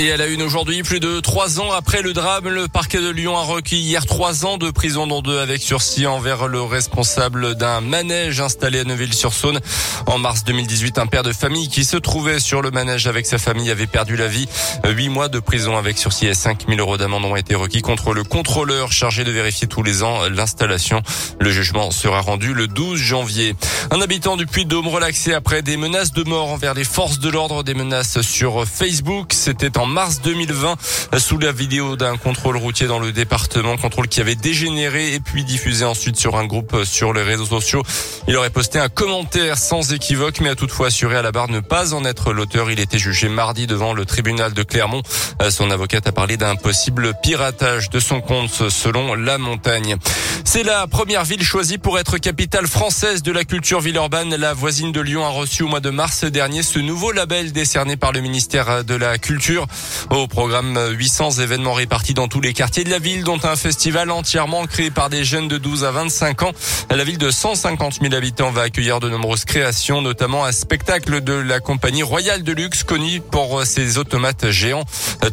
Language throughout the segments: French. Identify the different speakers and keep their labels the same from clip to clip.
Speaker 1: Et à la une aujourd'hui, plus de trois ans après le drame, le parquet de Lyon a requis hier trois ans de prison, dont deux avec sursis envers le responsable d'un manège installé à Neuville-sur-Saône. En mars 2018, un père de famille qui se trouvait sur le manège avec sa famille avait perdu la vie. Huit mois de prison avec sursis et 5 000 euros d'amende ont été requis contre le contrôleur chargé de vérifier tous les ans l'installation. Le jugement sera rendu le 12 janvier. Un habitant du Puy-de-Dôme relaxé après des menaces de mort envers les forces de l'ordre, des menaces sur Facebook. C'était en mars 2020 sous la vidéo d'un contrôle routier dans le département, contrôle qui avait dégénéré et puis diffusé ensuite sur un groupe sur les réseaux sociaux. Il aurait posté un commentaire sans équivoque mais a toutefois assuré à la barre ne pas en être l'auteur. Il était jugé mardi devant le tribunal de Clermont. Son avocate a parlé d'un possible piratage de son compte selon la montagne. C'est la première ville choisie pour être capitale française de la culture Villeurbanne. La voisine de Lyon a reçu au mois de mars dernier ce nouveau label décerné par le ministère de la Culture. Au programme 800 événements répartis dans tous les quartiers de la ville, dont un festival entièrement créé par des jeunes de 12 à 25 ans. La ville de 150 000 habitants va accueillir de nombreuses créations, notamment un spectacle de la compagnie royale de luxe connue pour ses automates géants.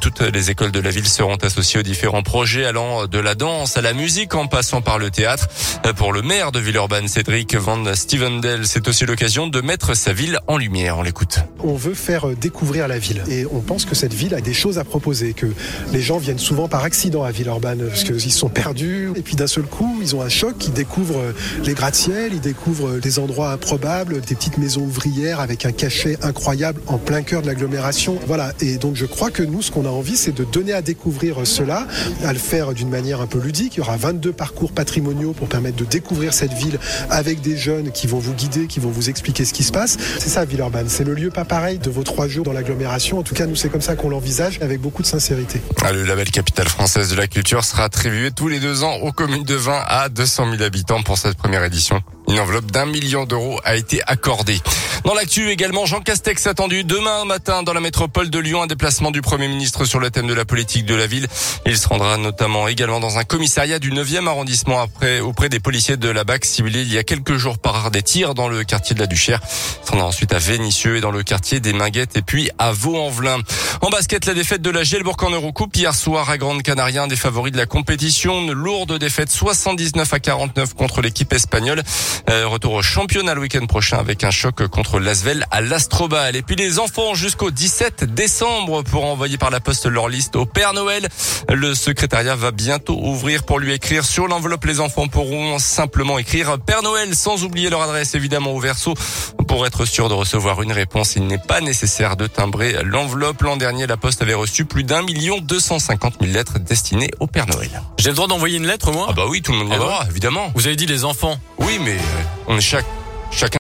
Speaker 1: Toutes les écoles de la ville seront associées aux différents projets allant de la danse à la musique en passant par le théâtre. Pour le maire de Villeurbanne, Cédric Van Stevendel, c'est aussi l'occasion de mettre sa ville en lumière. On l'écoute.
Speaker 2: On veut faire découvrir la ville et on pense que cette ville a des choses à proposer, que les gens viennent souvent par accident à Villeurbanne parce qu'ils sont perdus et puis d'un seul coup ils ont un choc, ils découvrent les gratte-ciel, ils découvrent des endroits improbables, des petites maisons ouvrières avec un cachet incroyable en plein cœur de l'agglomération. Voilà, et donc je crois que nous ce qu'on a envie c'est de donner à découvrir cela, à le faire d'une manière un peu ludique. Il y aura 22 parcours patrimoniaux pour permettre de découvrir cette ville avec des jeunes qui vont vous guider, qui vont vous expliquer ce qui se passe. C'est ça Villeurbanne, c'est le lieu pas pareil de vos trois jours dans l'agglomération. En tout cas, nous c'est comme ça qu'on l'envisage avec beaucoup de sincérité.
Speaker 1: Ah, le label Capitale française de la culture sera attribué tous les deux ans aux communes de 20 à 200 000 habitants pour cette première édition. Une enveloppe d'un million d'euros a été accordée. Dans l'actu également, Jean Castex attendu demain matin dans la métropole de Lyon, un déplacement du Premier ministre sur le thème de la politique de la ville. Il se rendra notamment également dans un commissariat du 9e arrondissement après, auprès des policiers de la BAC ciblés il y a quelques jours par des tirs dans le quartier de la Duchère. Il se rendra ensuite à Vénissieux et dans le quartier des Minguettes et puis à Vaux-en-Velin. En basket, la défaite de la Gielbourg en Eurocoupe hier soir à Grande Canaria, un des favoris de la compétition. Une lourde défaite 79 à 49 contre l'équipe espagnole. Euh, retour au championnat le week-end prochain avec un choc contre l'Asvel à l'Astrobal. Et puis les enfants jusqu'au 17 décembre pour envoyer par la poste leur liste au Père Noël. Le secrétariat va bientôt ouvrir pour lui écrire sur l'enveloppe. Les enfants pourront simplement écrire Père Noël sans oublier leur adresse évidemment au verso. Pour être sûr de recevoir une réponse, il n'est pas nécessaire de timbrer l'enveloppe. L'an dernier, la Poste avait reçu plus d'un million deux cent cinquante mille lettres destinées au Père Noël.
Speaker 3: J'ai le droit d'envoyer une lettre, moi?
Speaker 1: Ah bah oui, tout le monde a le droit, évidemment.
Speaker 3: Vous avez dit les enfants.
Speaker 1: Oui, mais euh, on est chaque chacun